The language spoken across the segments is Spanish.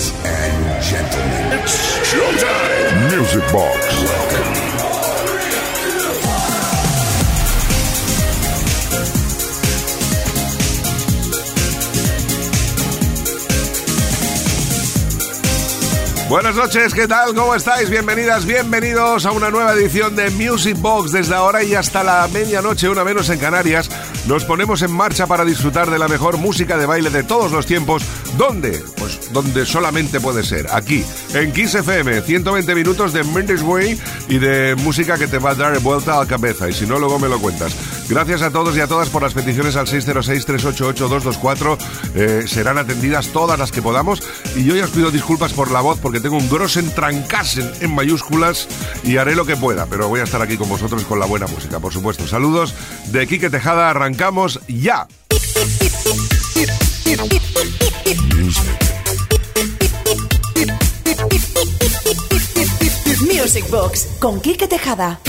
Ladies and gentlemen, it's showtime! Music Box. Welcome. Buenas noches, ¿qué tal? ¿Cómo estáis? Bienvenidas, bienvenidos a una nueva edición de Music Box. Desde ahora y hasta la medianoche, una menos en Canarias, nos ponemos en marcha para disfrutar de la mejor música de baile de todos los tiempos. ¿Dónde? Pues donde solamente puede ser, aquí, en Kiss FM, 120 minutos de Mendes Way y de música que te va a dar vuelta a la cabeza. Y si no, luego me lo cuentas. Gracias a todos y a todas por las peticiones al 606-388-224. Eh, serán atendidas todas las que podamos. Y yo ya os pido disculpas por la voz porque tengo un grosen trancasen en mayúsculas y haré lo que pueda, pero voy a estar aquí con vosotros con la buena música, por supuesto. Saludos de Quique Tejada, arrancamos ya. Music Box con Quique Tejada.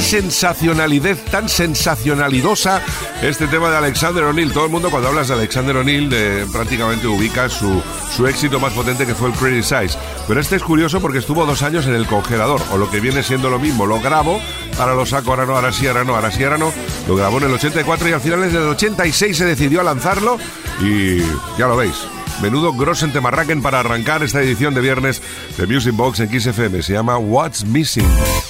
Sensacionalidad tan sensacionalidosa este tema de Alexander O'Neill. Todo el mundo cuando hablas de Alexander O'Neill prácticamente ubica su, su éxito más potente que fue el Criticize. Pero este es curioso porque estuvo dos años en el congelador, o lo que viene siendo lo mismo, lo grabo, ahora lo saco, ahora no, ahora sí, ahora no, ahora sí, ahora no. Lo grabó en el 84 y al final en el 86 se decidió a lanzarlo y ya lo veis. Menudo Grossen Temarraken para arrancar esta edición de viernes de Music Box en XFM. Se llama What's Missing.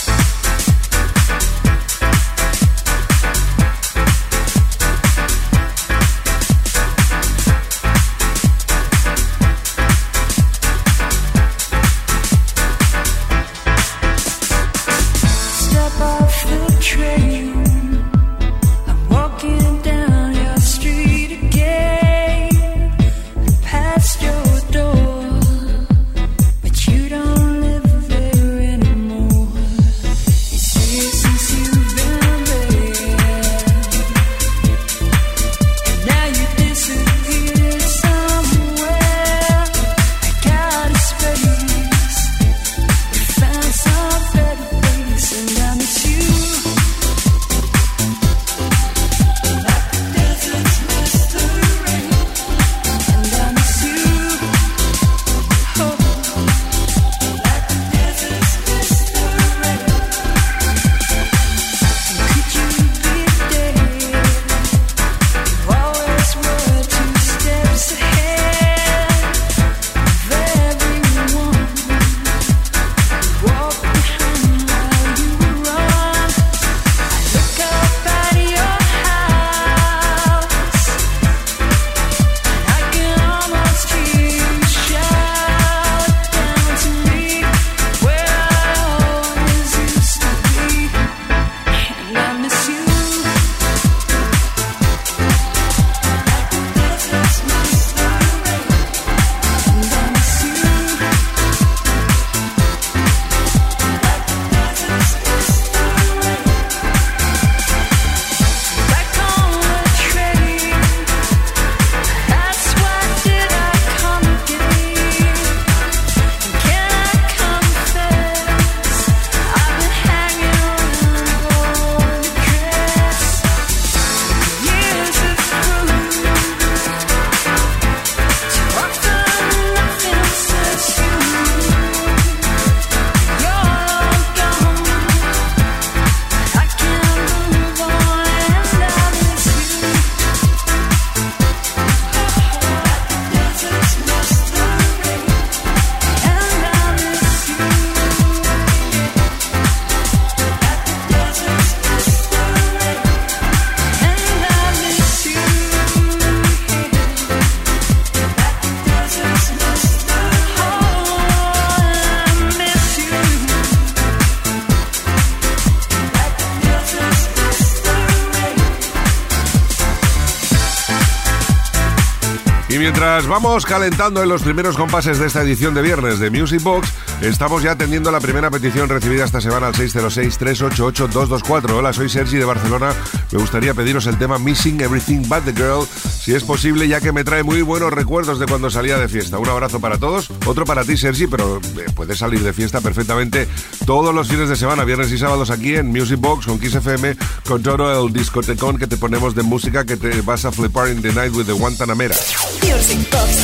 Calentando en los primeros compases de esta edición de viernes de Music Box, estamos ya atendiendo la primera petición recibida esta semana al 606-388-224. Hola, soy Sergi de Barcelona. Me gustaría pediros el tema Missing Everything But the Girl, si es posible, ya que me trae muy buenos recuerdos de cuando salía de fiesta. Un abrazo para todos, otro para ti, Sergi, pero eh, puedes salir de fiesta perfectamente todos los fines de semana, viernes y sábados aquí en Music Box con Kiss FM, con todo el discotecón que te ponemos de música que te vas a flipar in the night with the Guantanamera. Music Box.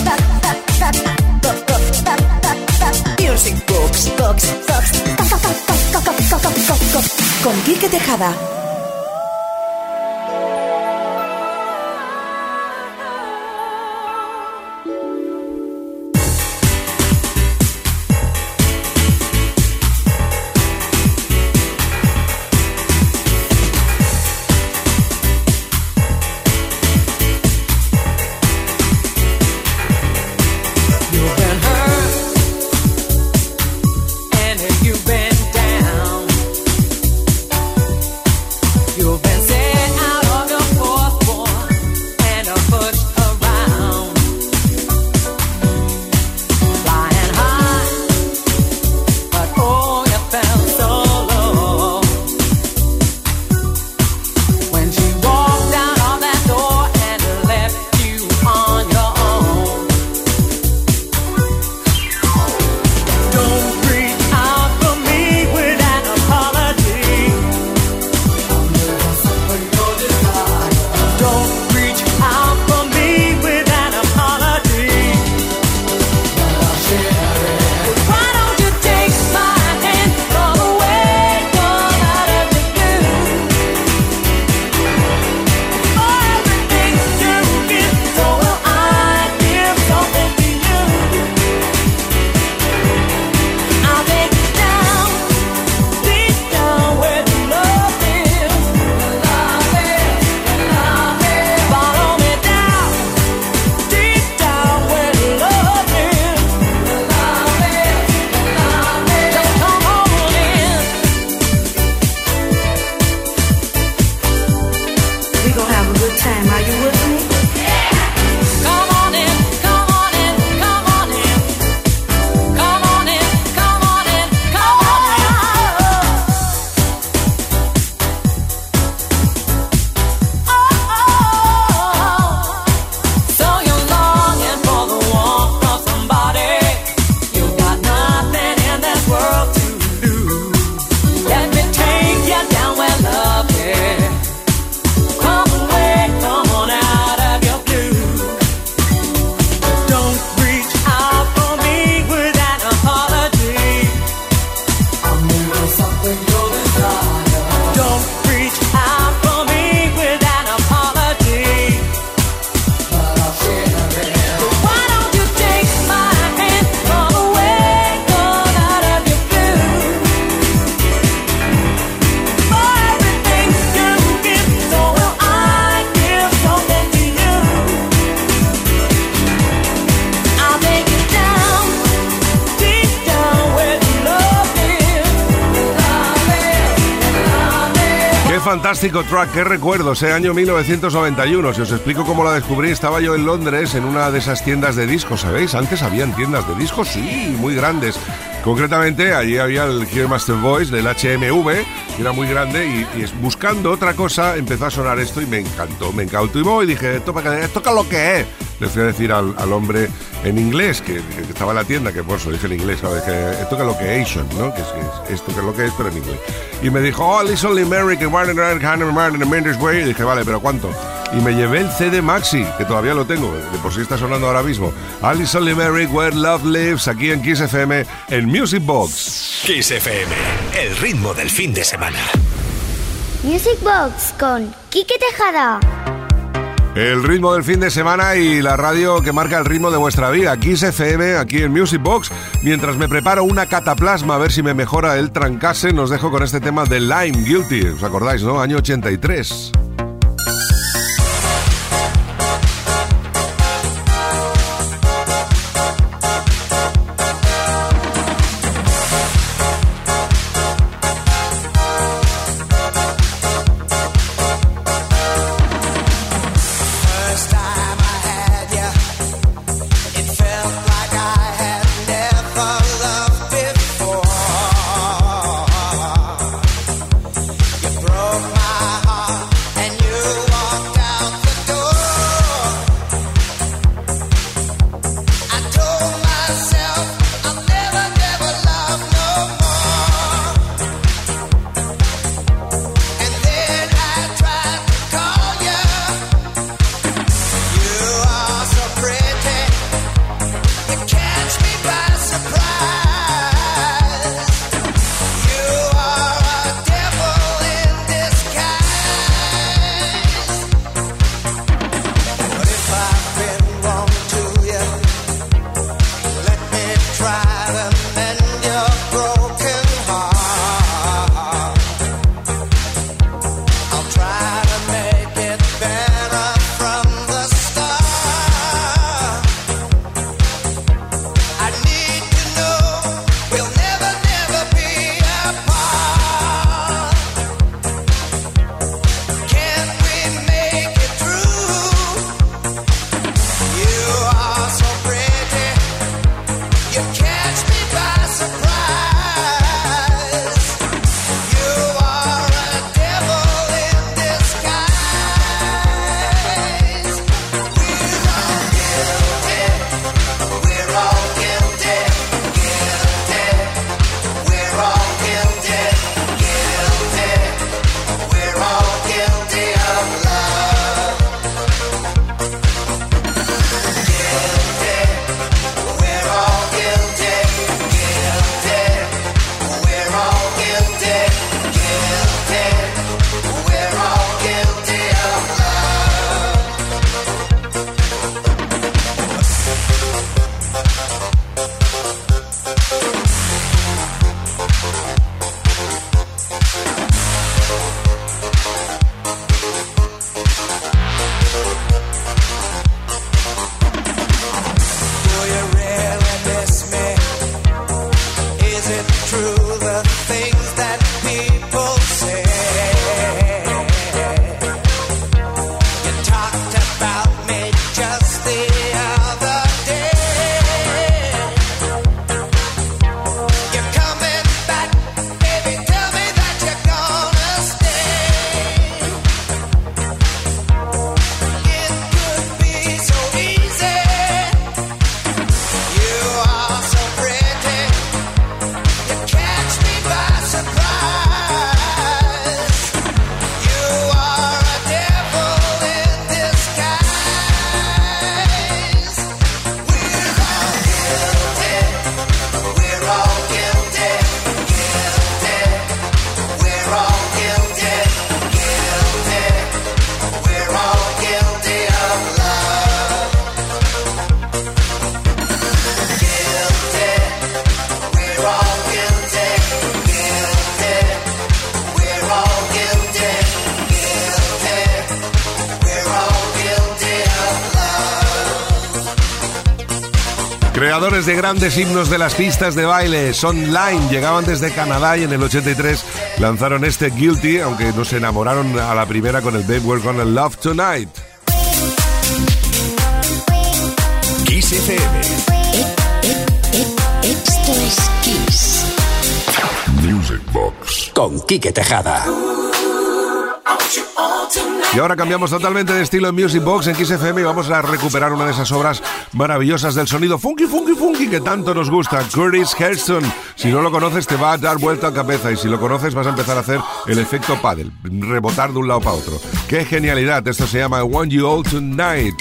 Con Quique Tejada. Fantástico track, qué recuerdos, ese año 1991. Si os explico cómo la descubrí, estaba yo en Londres en una de esas tiendas de discos, ¿sabéis? Antes habían tiendas de discos, sí, muy grandes. Concretamente, allí había el Master Voice del HMV, que era muy grande, y, buscando otra cosa empezó a sonar esto y me encantó, me encantó. Y dije, ¿esto, es lo que es? Le fui a decir al, hombre en inglés que, estaba en la tienda, que por eso dije en inglés, ¿sabes? Que esto que es lo que es ¿no? Que es, esto que es lo que es, pero en inglés. Y me dijo, oh, listen American, Way. Y dije, vale, pero ¿cuánto? Y me llevé el CD Maxi, que todavía lo tengo, de por si está sonando ahora mismo. Alison Limerick, Where Love Lives, aquí en Kiss FM, en Music Box. Kiss FM, el ritmo del fin de semana. Music Box con Kike Tejada. El ritmo del fin de semana y la radio que marca el ritmo de vuestra vida. Kiss FM, aquí en Music Box. Mientras me preparo una cataplasma a ver si me mejora el trancase, nos dejo con este tema de Lime Guilty. ¿Os acordáis, no? Año 83. Grandes himnos de las pistas de baile, Son Line, llegaban desde Canadá y en el 83 lanzaron este Guilty, aunque no se enamoraron a la primera con el Babe We're Gonna Love Tonight. Kiss FM. Esto es Kiss. Music Box. Con Quique Tejada. Y ahora cambiamos totalmente de estilo en Music Box en Kiss FM y vamos a recuperar una de esas obras maravillosas del sonido funky, funky, funky que tanto nos gusta, Curtis Hairston. Si no lo conoces te va a dar vuelta a cabeza y si lo conoces vas a empezar a hacer el efecto paddle, rebotar de un lado para otro. ¡Qué genialidad! Esto se llama I Want You All Tonight.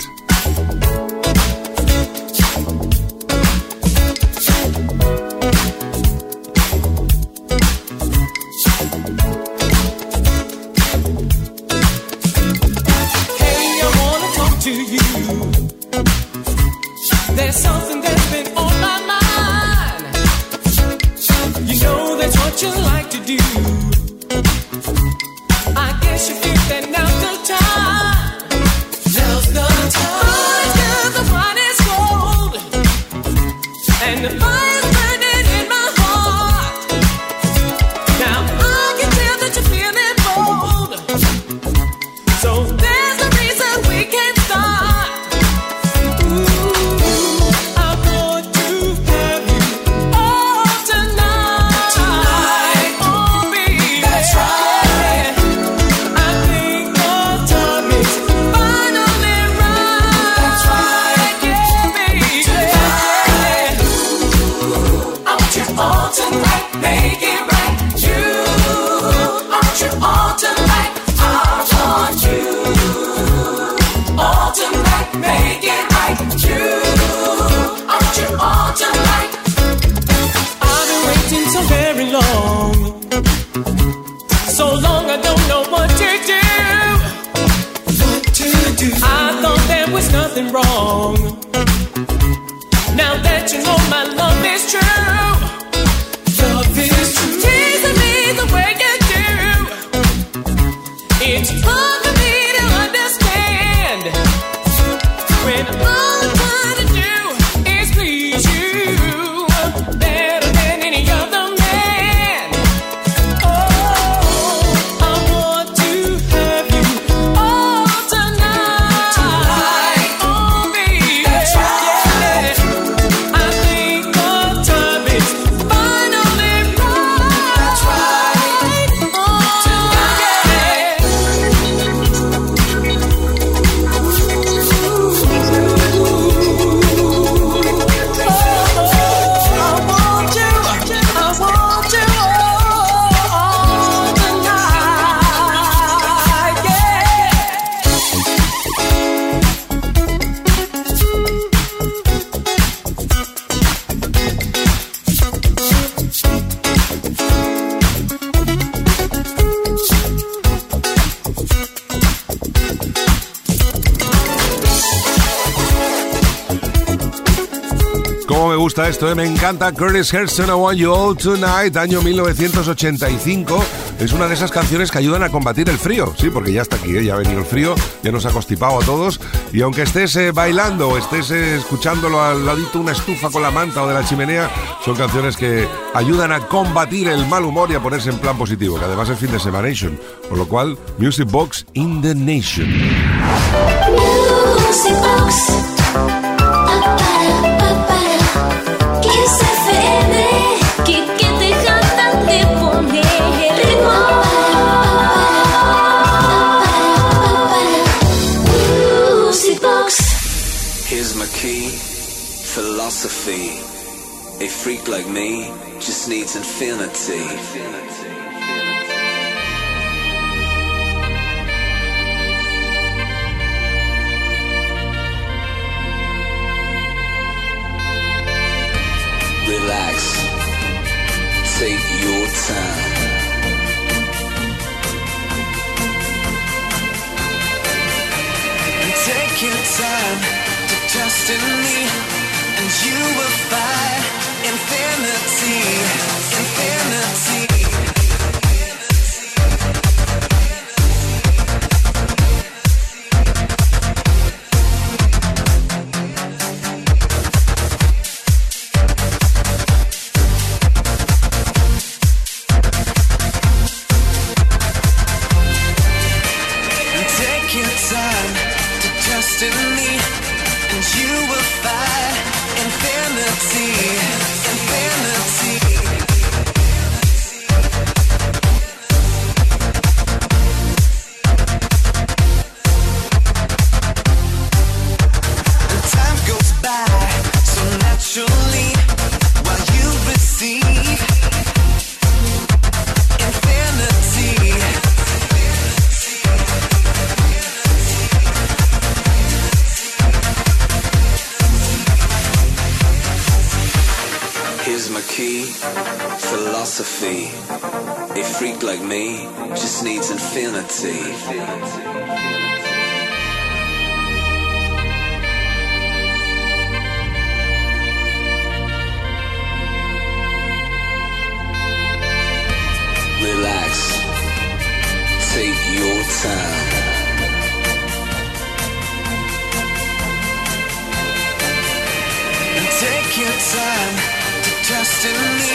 nothing wrong. Now that you know my love is true. Esto, ¿eh? me encanta. Curtis Hairston, I Want You All Tonight, año 1985. Es una de esas canciones que ayudan a combatir el frío, sí, porque ya está aquí, ¿eh? ya ha venido el frío, ya nos ha constipado a todos. Y aunque estés eh, bailando o estés escuchándolo al ladito una estufa con la manta o de la chimenea, son canciones que ayudan a combatir el mal humor y a ponerse en plan positivo, que además es fin de semana, por lo cual, Music Box in the Nation. Music Box. Philosophy. A freak like me just needs infinity. Relax. Take your time. take your time to trust in me you will find infinity, infinity. Like me just needs infinity. Relax. Take your time. And take your time to trust in me,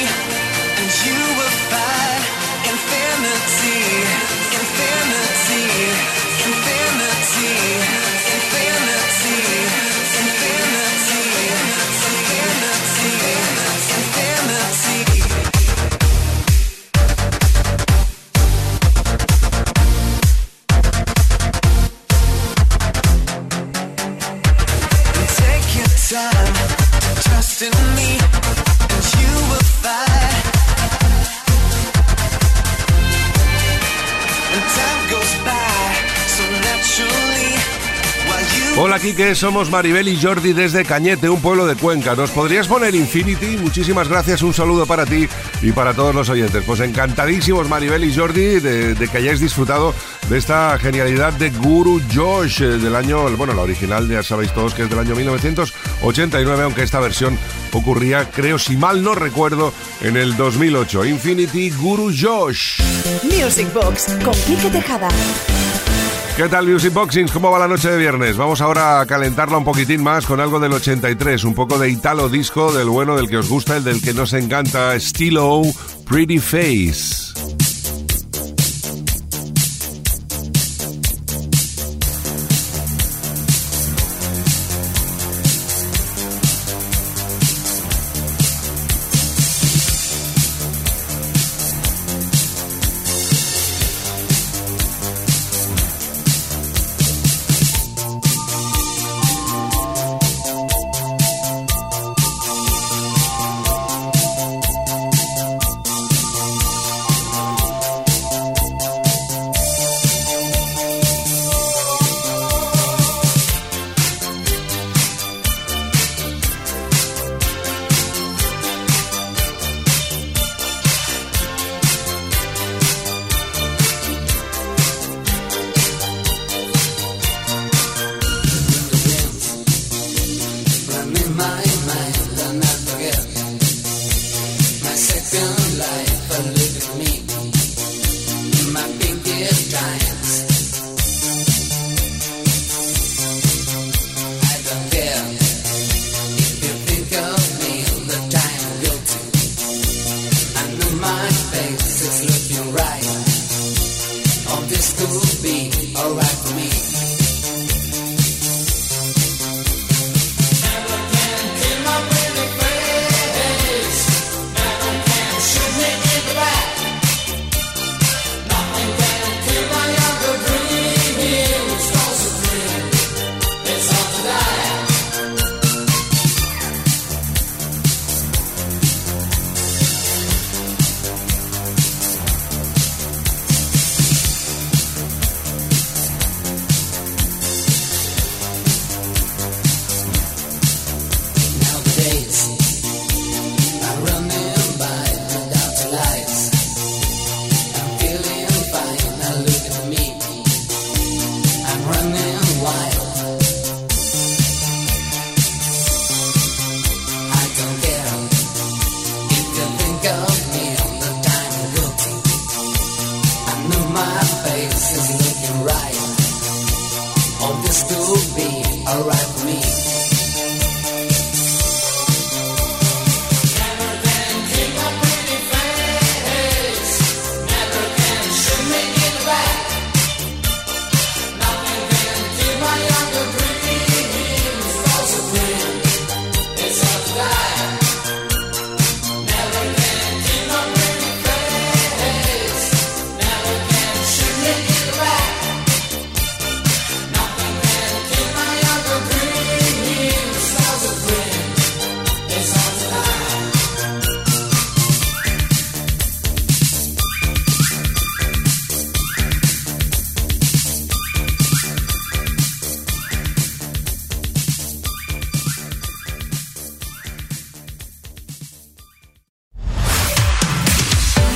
and you will find infinity, infinity, infinity, somos Maribel y Jordi desde Cañete, un pueblo de Cuenca. ¿Nos podrías poner Infinity? Muchísimas gracias, un saludo para ti y para todos los oyentes. Pues encantadísimos Maribel y Jordi de, de que hayáis disfrutado de esta genialidad de Guru Josh eh, del año, bueno, la original ya sabéis todos que es del año 1989, aunque esta versión ocurría, creo, si mal no recuerdo, en el 2008. Infinity Guru Josh. Music Box con Quique Tejada. ¿Qué tal Music Boxings? ¿Cómo va la noche de viernes? Vamos ahora a calentarla un poquitín más con algo del 83, un poco de Italo Disco, del bueno, del que os gusta, el del que nos encanta, Stilo Pretty Face.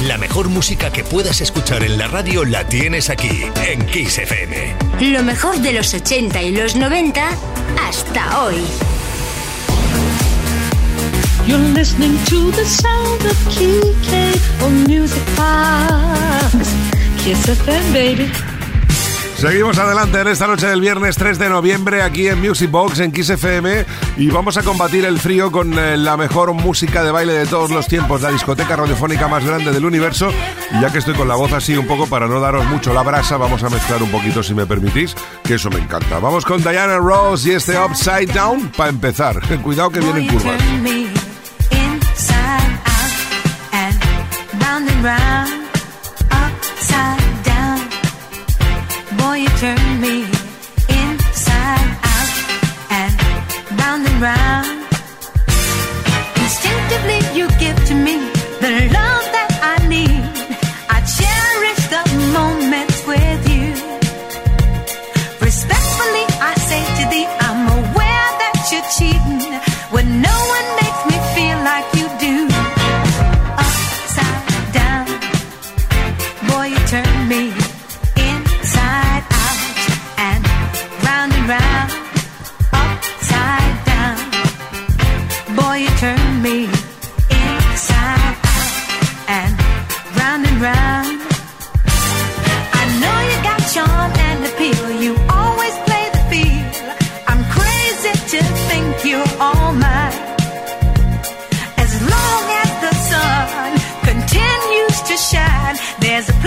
La mejor música que puedas escuchar en la radio la tienes aquí, en Kiss FM. Lo mejor de los 80 y los 90 hasta hoy. You're listening to the sound of on Music Box. Kiss FM, baby. Seguimos adelante en esta noche del viernes 3 de noviembre aquí en Music Box en Kiss FM y vamos a combatir el frío con eh, la mejor música de baile de todos los tiempos, la discoteca radiofónica más grande del universo. Y ya que estoy con la voz así un poco para no daros mucho la brasa, vamos a mezclar un poquito si me permitís, que eso me encanta. Vamos con Diana Ross y este Upside Down para empezar. Cuidado que vienen curvas. Turn me inside out and round and round. Instinctively, you give to me the love there's a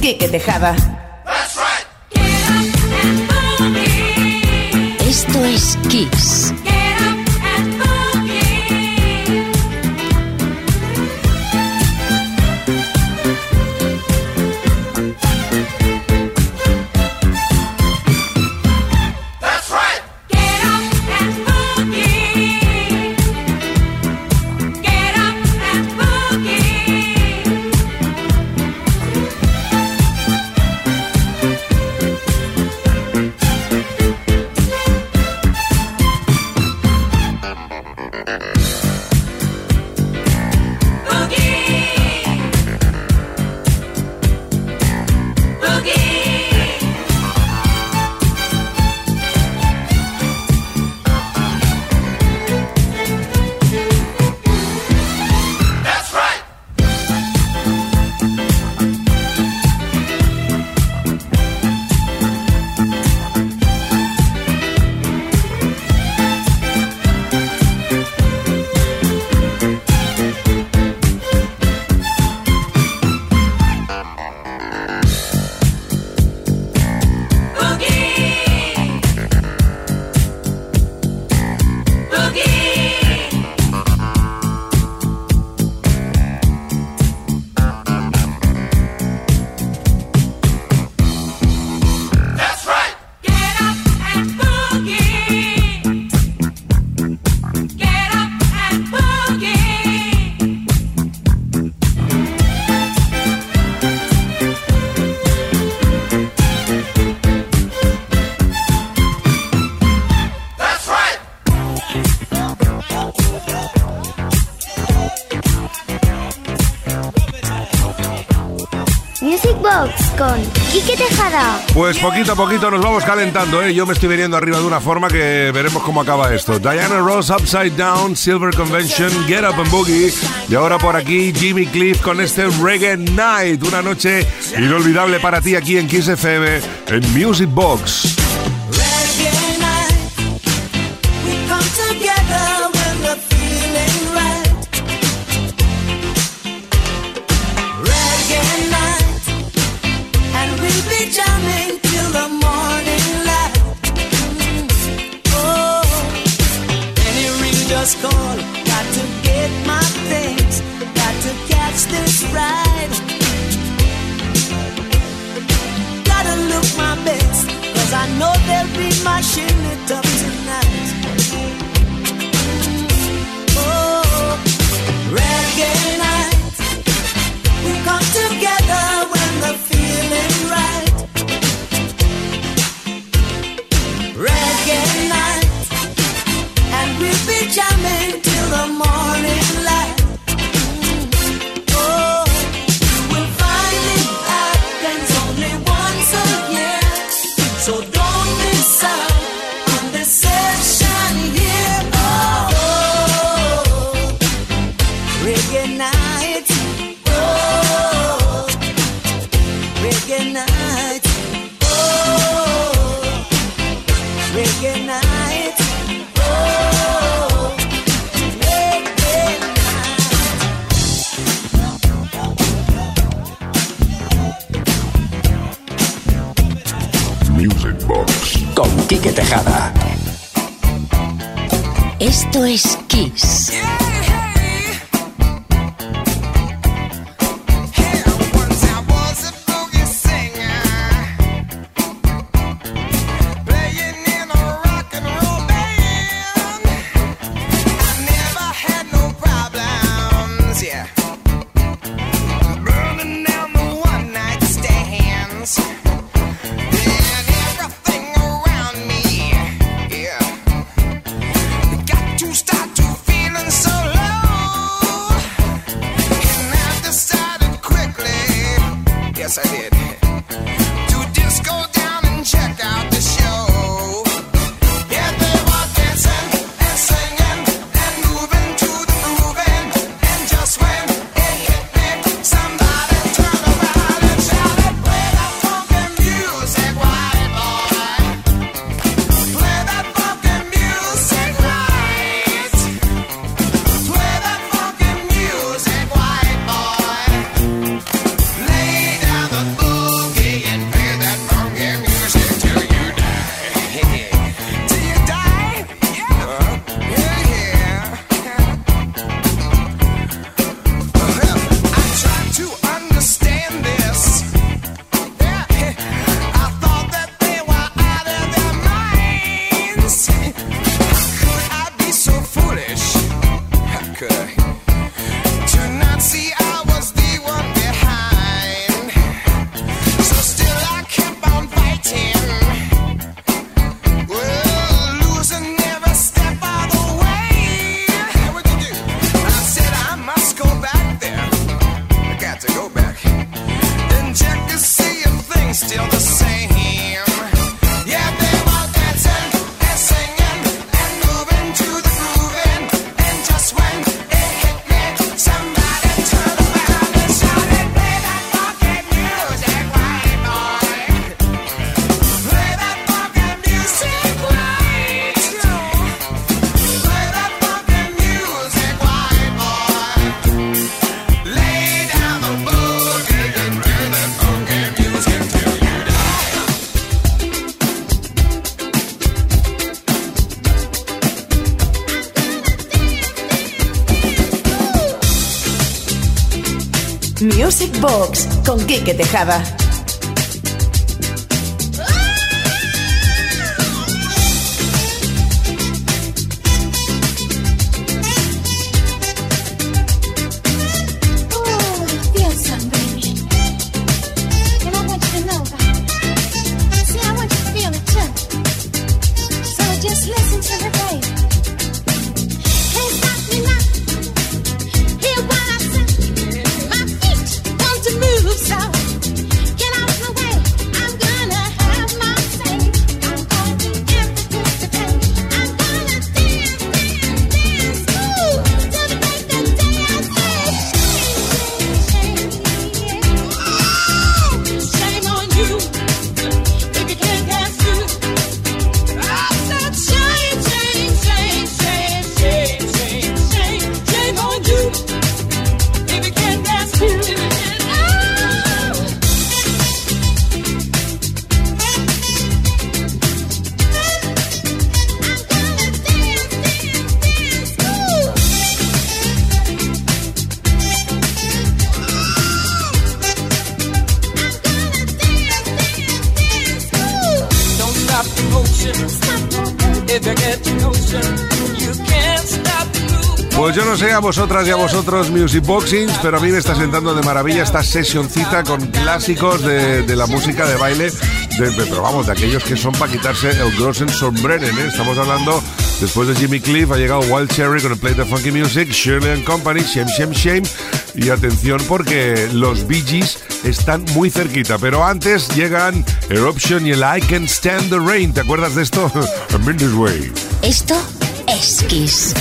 Quique Tejada. Esto es Kiss. Con Quique Tejada. Pues poquito a poquito nos vamos calentando, ¿eh? Yo me estoy viniendo arriba de una forma que veremos cómo acaba esto. Diana Ross, Upside Down, Silver Convention, Get Up and Boogie. Y ahora por aquí Jimmy Cliff con este Reggae Night. Una noche inolvidable para ti aquí en Kiss FM, en Music Box. con Quique Tejada. Esto es Kiss. Enrique Tejada. Vosotras y a vosotros Music Boxings, pero a mí me está sentando de maravilla esta sesioncita con clásicos de, la música de baile, de, pero vamos, de aquellos que son para quitarse el grossen sombreren, ¿eh? Estamos hablando, después de Jimmy Cliff ha llegado Wild Cherry con el Play the Funky Music, Shirley and Company, Shame, Shame, Shame, y atención porque los Bee Gees están muy cerquita, pero antes llegan Eruption y el I Can Stand the Rain, ¿te acuerdas de esto? I'm in way. Esto es Kiss.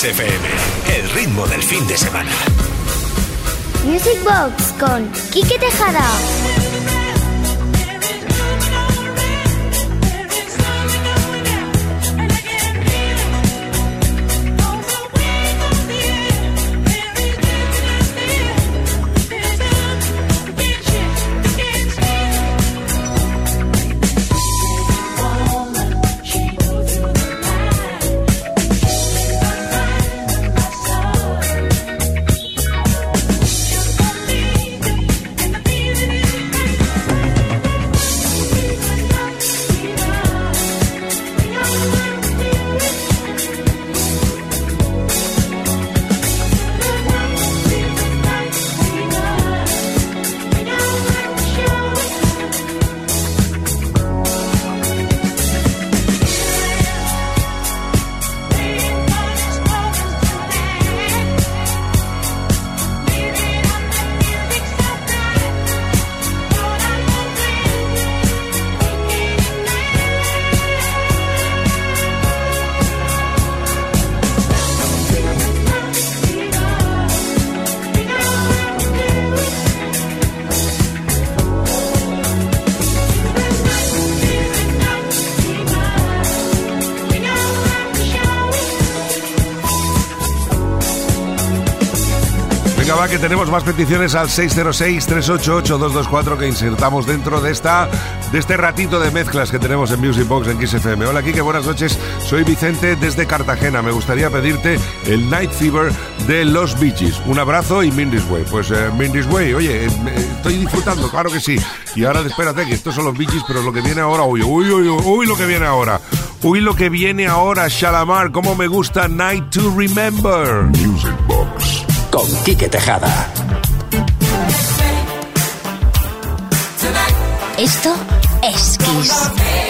Kiss FM, el ritmo del fin de semana. Music Box con Quique Tejada. Venga, que tenemos más peticiones al 606-388-224 que insertamos dentro de, esta, de este ratito de mezclas que tenemos en Music Box en XFM. Hola, Kike, buenas noches. Soy Vicente desde Cartagena. Me gustaría pedirte el Night Fever de Los Beaches. Un abrazo y Mindy's Way. Pues eh, Mindy's Way, oye, eh, eh, estoy disfrutando, claro que sí. Y ahora espérate, que estos son los Beaches, pero lo que viene ahora, uy, uy, uy, uy, lo que viene ahora. Uy, lo que viene ahora, Shalamar, cómo me gusta Night to Remember. Music Box con Quique Tejada. Esto es Kiss.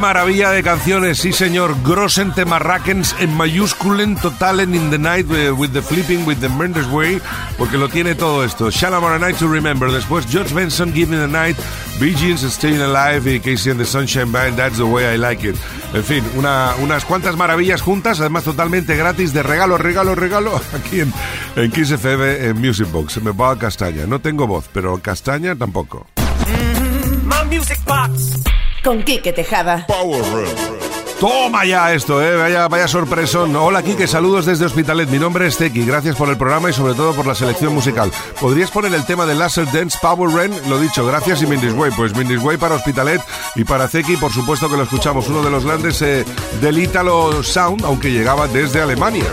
Maravilla de canciones, sí señor. Grossen te marrakens en mayúsculen totalen in the night eh, with the flipping with the Mendes way, porque lo tiene todo esto. Shalamar a Night to Remember. Después George Benson, Give Me the Night, Bee Gees, Staying Alive y Casey and the Sunshine Band, That's the way I like it. En fin, una- unas cuantas maravillas juntas, además totalmente gratis, de regalo, regalo, regalo, aquí en, en Kiss FM, en Music Box. Se me va a castaña. No tengo voz, pero castaña tampoco. My music box. Con Quique Tejada. Toma ya esto, eh. Vaya, vaya sorpresón. Hola, Kike, saludos desde Hospitalet. Mi nombre es Teki. Gracias por el programa y sobre todo por la selección musical. ¿Podrías poner el tema de Laser Dance Power Ren? Lo dicho, gracias y Mindis Way. Pues Mindis Way para Hospitalet y para Zeki, por supuesto que lo escuchamos. Uno de los grandes eh, del Italo Sound, aunque llegaba desde Alemania.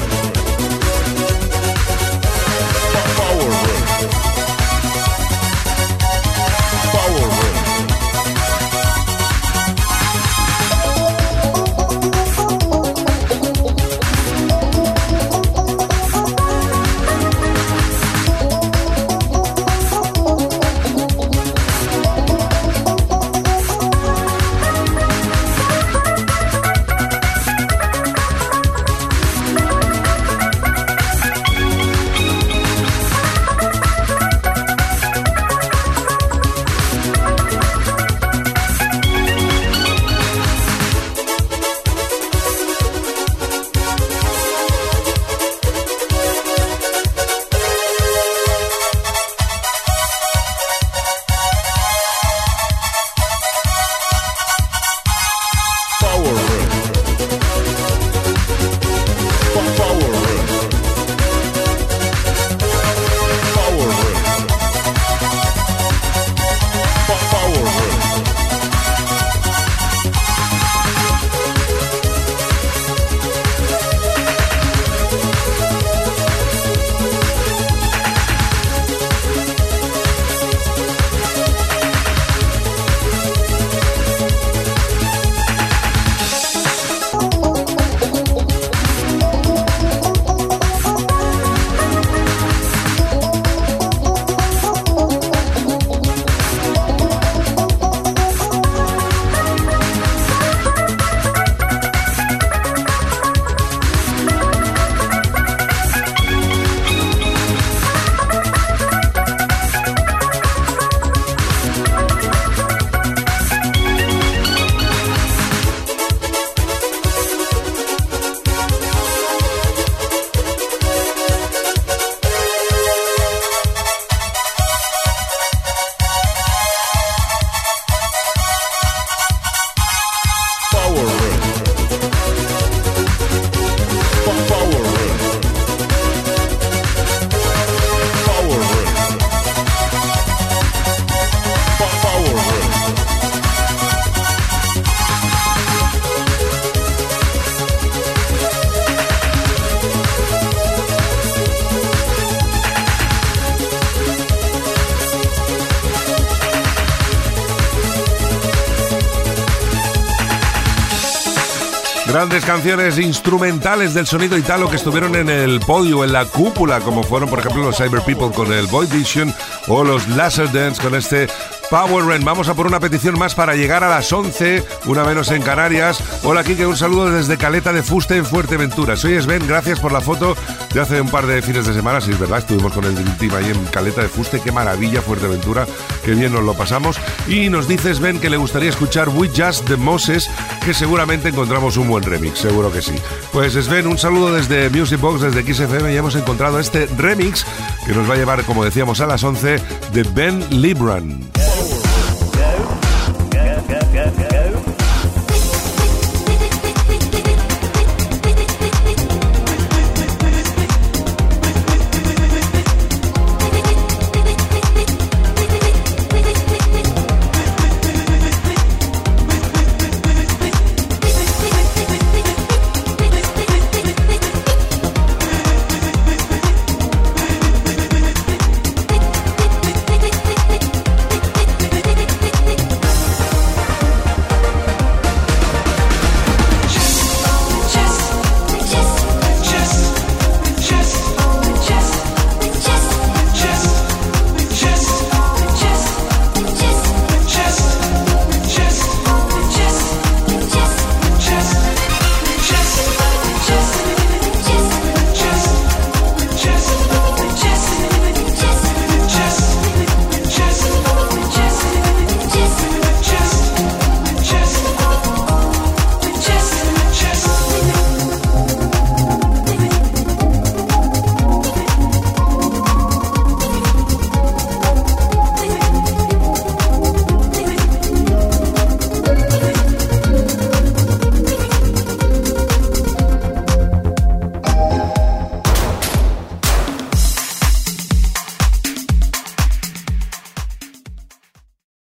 Instrumentales del sonido italo que estuvieron en el podio, en la cúpula, como fueron, por ejemplo, los Cyber People con el Void Vision o los Laser Dance con este Power Run. Vamos a por una petición más para llegar a las 11, una menos en Canarias. Hola, Kike, un saludo desde Caleta de Fuste en Fuerteventura. Soy Sven, gracias por la foto de hace un par de fines de semana. Sí, es verdad, estuvimos con el Dream Team ahí en Caleta de Fuste. Qué maravilla, Fuerteventura, qué bien nos lo pasamos. Y nos dice Sven que le gustaría escuchar We Just the Moses, que seguramente encontramos un buen remix, seguro que sí. Pues Sven, un saludo desde Music Box, desde XFM, y hemos encontrado este remix que nos va a llevar, como decíamos, a las 11 de Ben Libran.